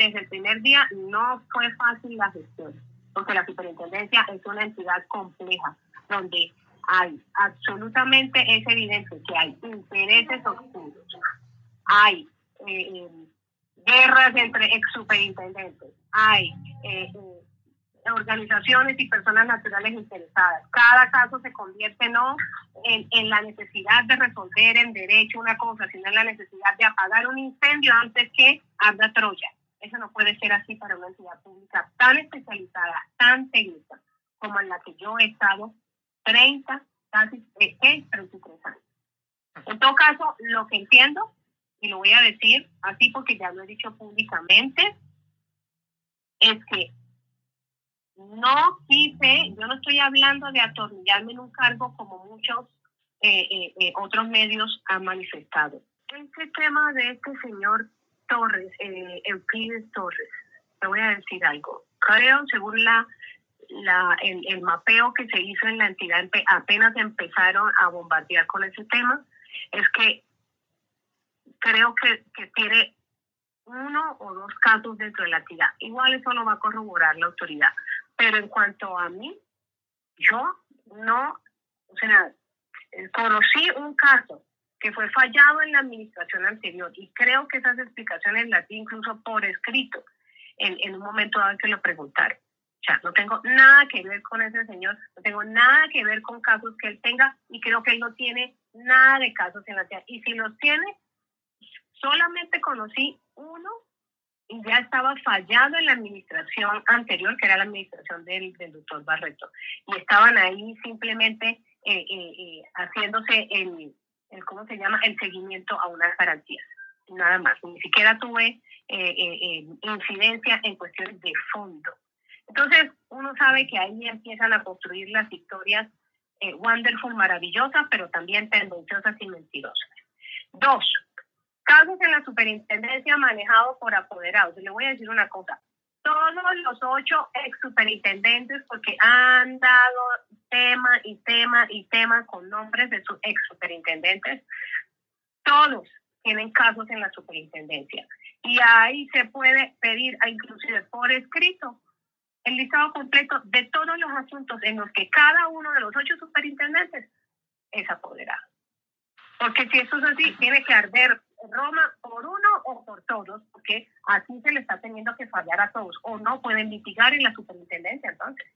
desde el primer día no fue fácil la gestión, porque la superintendencia es una entidad compleja, donde hay absolutamente, es evidente que hay intereses oscuros, hay eh, eh, guerras entre ex superintendentes, hay eh, organizaciones y personas naturales interesadas. Cada caso se convierte no en, en, la necesidad de resolver en derecho una cosa, sino en la necesidad de apagar un incendio antes que arda Troya. Eso no puede ser así para una entidad pública tan especializada, tan técnica, como en la que yo he estado 30, casi 33 años. En todo caso, lo que entiendo, y lo voy a decir así porque ya lo he dicho públicamente, es que no quise, yo no estoy hablando de atornillarme en un cargo como muchos eh, eh, eh, otros medios han manifestado. Este tema de este señor Torres, Euclides Torres, te voy a decir algo. Creo, según la, el, mapeo que se hizo en la entidad, apenas empezaron a bombardear con ese tema, es que creo que, que tiene uno o dos casos dentro de la entidad. Igual eso lo va a corroborar la autoridad. Pero en cuanto a mí, yo no, o sea, conocí un caso que fue fallado en la administración anterior y creo que esas explicaciones las di incluso por escrito en, en un momento dado que lo preguntaron. O sea, no tengo nada que ver con ese señor, no tengo nada que ver con casos que él tenga y creo que él no tiene nada de casos en la ciudad. Y si los tiene, solamente conocí uno y ya estaba fallado en la administración anterior, que era la administración del, del doctor Barreto. Y estaban ahí simplemente eh, eh, eh, haciéndose el, el, ¿cómo se llama?, el seguimiento a unas garantías. Nada más. Ni siquiera tuve incidencia en cuestiones de fondo. Entonces, uno sabe que ahí empiezan a construir las historias wonderful, maravillosas, pero también tendenciosas y mentirosas. Dos, casos en la superintendencia manejados por apoderados. Le voy a decir una cosa. Todos los ocho ex superintendentes, porque han dado tema y tema y tema con nombres de sus ex superintendentes, todos tienen casos en la superintendencia. Y ahí se puede pedir, inclusive por escrito, el listado completo de todos los asuntos en los que cada uno de los ocho superintendentes es apoderado. Porque si eso es así, tiene que arder Roma por uno o por todos, porque así se le está teniendo que fallar a todos, o no pueden litigar en la superintendencia, entonces.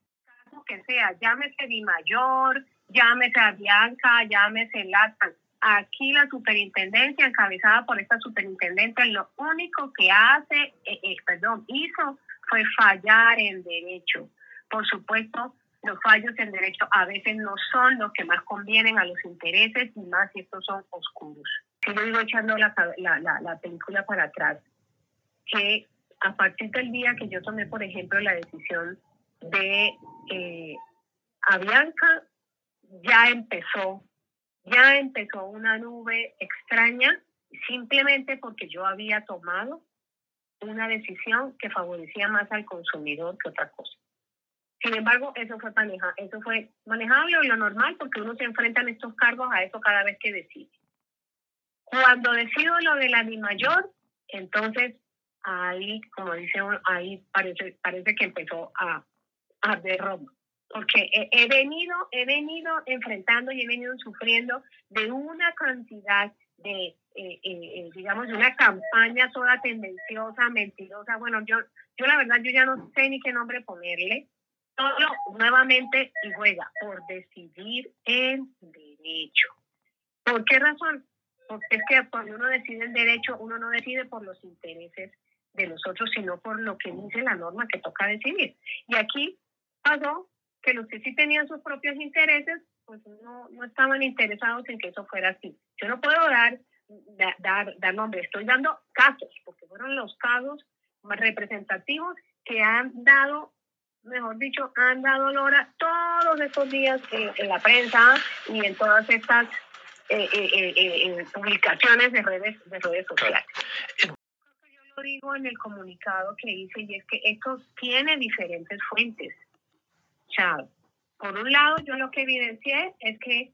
Caso que sea, llámese Di Mayor, llámese a Bianca, llámese Latan. Aquí la superintendencia, encabezada por esta superintendente, lo único que hace, eh, eh, perdón, hizo fue fallar en derecho. Por supuesto, los fallos en derecho a veces no son los que más convienen a los intereses y más si estos son oscuros si yo digo echando la, la, la, película para atrás, que a partir del día que yo tomé, por ejemplo, la decisión de eh, ya empezó, ya empezó una nube extraña, simplemente porque yo había tomado una decisión que favorecía más al consumidor que otra cosa. Sin embargo, eso fue, maneja, eso fue manejable o lo normal porque uno se enfrenta en estos cargos a eso cada vez que decide. Cuando decido lo de la mi mayor, entonces ahí, como dice uno, ahí parece, parece que empezó a, a de Roma. Porque he, venido, he venido enfrentando y he venido sufriendo de una cantidad de, eh, eh, eh, digamos, una campaña toda tendenciosa, mentirosa. Bueno, yo, yo la verdad, yo ya no sé ni qué nombre ponerle. Todo nuevamente y juega por decidir en derecho. ¿Por qué razón? Porque es que cuando uno decide el derecho, uno no decide por los intereses de los otros, sino por lo que dice la norma que toca decidir. Y aquí pasó que los que sí tenían sus propios intereses, pues no, no estaban interesados en que eso fuera así. Yo no puedo dar, dar, dar nombre, estoy dando casos, porque fueron los casos más representativos que han dado, mejor dicho, han dado lora todos estos días en la prensa y en todas estas eh, eh, eh, publicaciones de redes, de redes sociales. Yo lo digo en el comunicado que hice y es que esto tiene diferentes fuentes. O sea, por un lado, yo lo que evidencié es que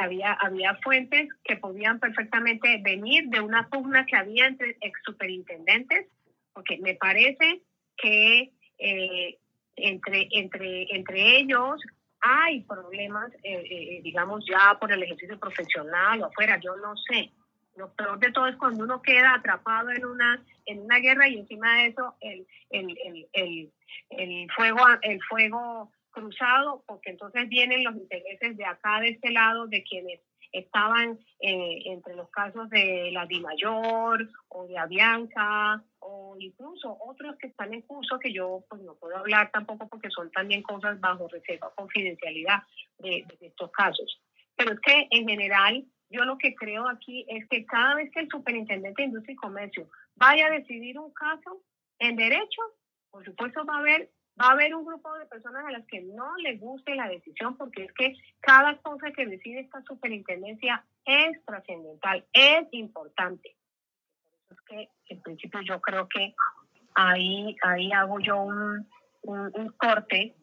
había, había fuentes que podían perfectamente venir de una pugna que había entre ex superintendentes porque me parece que eh, entre, entre, entre ellos hay problemas, eh, eh, digamos, ya por el ejercicio profesional o afuera, yo no sé. Lo peor de todo es cuando uno queda atrapado en una, en una guerra y encima de eso el, el, el, el, el fuego, el fuego cruzado, porque entonces vienen los intereses de acá, de este lado, de quienes estaban eh, entre los casos de la Di Mayor o de Avianca o incluso otros que están en curso que yo pues no puedo hablar tampoco porque son también cosas bajo reserva confidencialidad de, de estos casos. Pero es que en general yo lo que creo aquí es que cada vez que el superintendente de Industria y Comercio vaya a decidir un caso en derecho, por supuesto va a haber va a haber un grupo de personas a las que no les guste la decisión porque es que cada cosa que decide esta superintendencia es trascendental, es importante. Es que en principio yo creo que ahí, ahí hago yo un, un, corte.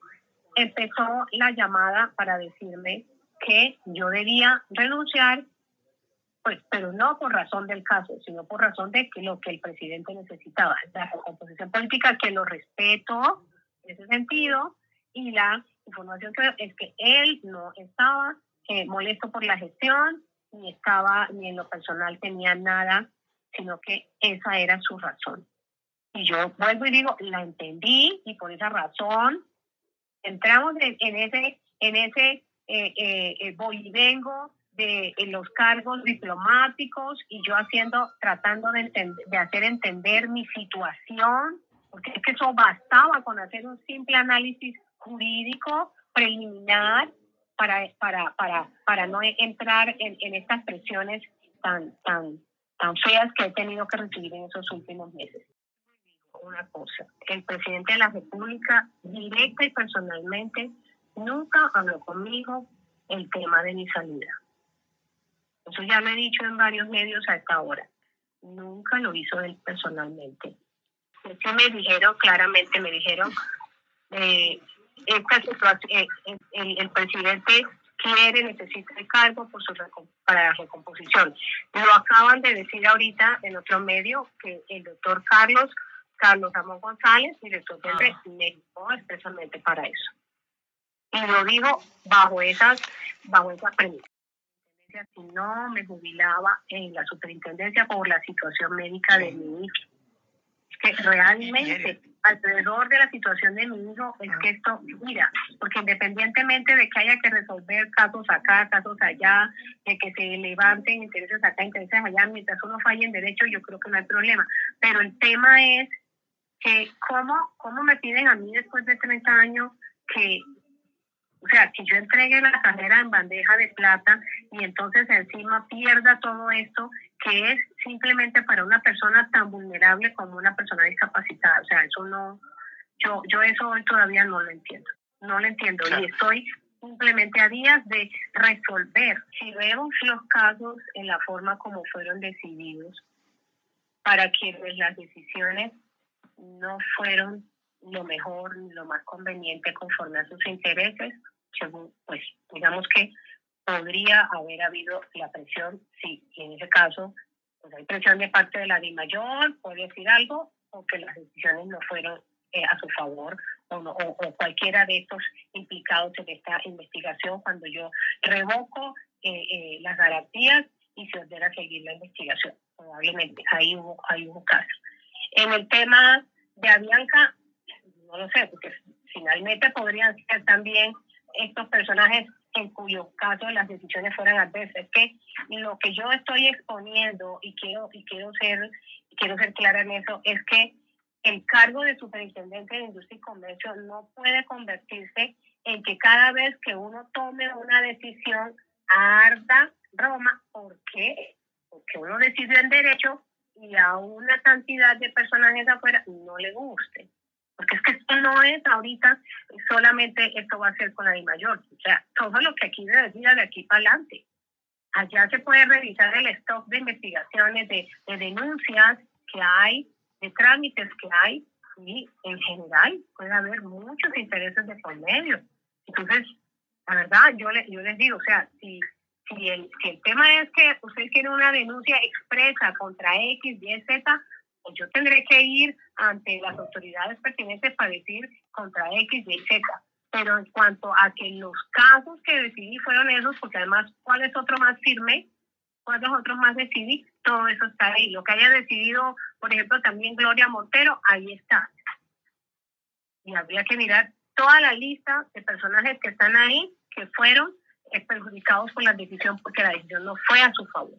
Empezó la llamada para decirme que yo debía renunciar pues, pero no por razón del caso, sino por razón de que lo que el presidente necesitaba, la composición política, que lo respeto, ese sentido. Y la información que es que él no estaba eh, molesto por la gestión, ni estaba, ni en lo personal tenía nada, sino que esa era su razón. Y yo vuelvo y digo, la entendí y por esa razón entramos en, ese, en ese eh, eh, eh voy y vengo de los cargos diplomáticos y yo haciendo, tratando de, de hacer entender mi situación porque es que eso bastaba con hacer un simple análisis jurídico preliminar para, para, para, para no entrar en, en estas presiones tan, tan, tan feas que he tenido que recibir en esos últimos meses. Una cosa, el presidente de la República, directa y personalmente, nunca habló conmigo el tema de mi salida. Eso ya lo he dicho en varios medios a esta hora. Nunca lo hizo él personalmente que me dijeron claramente, me dijeron, eh, esta situación, eh, el, presidente quiere, necesita el cargo por su para la recomposición. Lo acaban de decir ahorita en otro medio que el doctor Carlos, Carlos Ramón González, director del ah. me expresamente para eso. Y lo digo bajo esas, bajo esa premisa. Si no me jubilaba en la superintendencia por la situación médica de mi hijo que realmente alrededor de la situación de mi hijo es que esto, mira, porque independientemente de que haya que resolver casos acá, casos allá, de que se levanten intereses acá, intereses allá, mientras uno falle en derecho, yo creo que no hay problema. Pero el tema es que cómo, cómo me piden a mí después de 30 años que o sea, que yo entregue la carrera en bandeja de plata y entonces encima pierda todo esto que es simplemente para una persona tan vulnerable como una persona discapacitada. O sea, eso no, yo, yo eso hoy todavía no lo entiendo. No lo entiendo y estoy simplemente a días de resolver. Si vemos los casos en la forma como fueron decididos, para quienes las decisiones no fueron lo mejor, lo más conveniente conforme a sus intereses, según, pues digamos que podría haber habido la presión, sí, y en ese caso, pues hay presión de parte de la DIMAYOR, puede decir algo, o que las decisiones no fueron eh, a su favor, o, o, cualquiera de estos implicados en esta investigación, cuando yo revoco eh, eh, las garantías y se ordena seguir la investigación. Probablemente ahí hubo, ahí hubo casos. En el tema de Avianca, no lo sé, porque finalmente podrían ser también estos personajes en cuyo caso las decisiones fueran adversas. que lo que yo estoy exponiendo y quiero y quiero ser quiero ser clara en eso es que el cargo de superintendente de industria y comercio no puede convertirse en que cada vez que uno tome una decisión arda Roma. ¿Por qué? Porque uno decide en derecho y a una cantidad de personajes afuera no le guste. Porque es que esto no es ahorita solamente esto va a ser con la de mayor. O sea, todo lo que aquí debe decir de aquí para adelante. Allá se puede revisar el stock de investigaciones, de, de denuncias que hay, de trámites que hay, y en general puede haber muchos intereses de por medio. Entonces, la verdad, yo, le, yo les digo, o sea, si, si, el, si el tema es que usted quiere una denuncia expresa contra X, Y, Z, pues yo tendré que ir ante las autoridades pertinentes para decir contra X, Y, Z. Pero en cuanto a que los casos que decidí fueron esos, porque además, ¿cuál es otro más firme? ¿Cuáles otros más decidí? Todo eso está ahí. Lo que haya decidido, por ejemplo, también Gloria Montero, ahí está. Y habría que mirar toda la lista de personajes que están ahí, que fueron perjudicados por la decisión, porque la decisión no fue a su favor.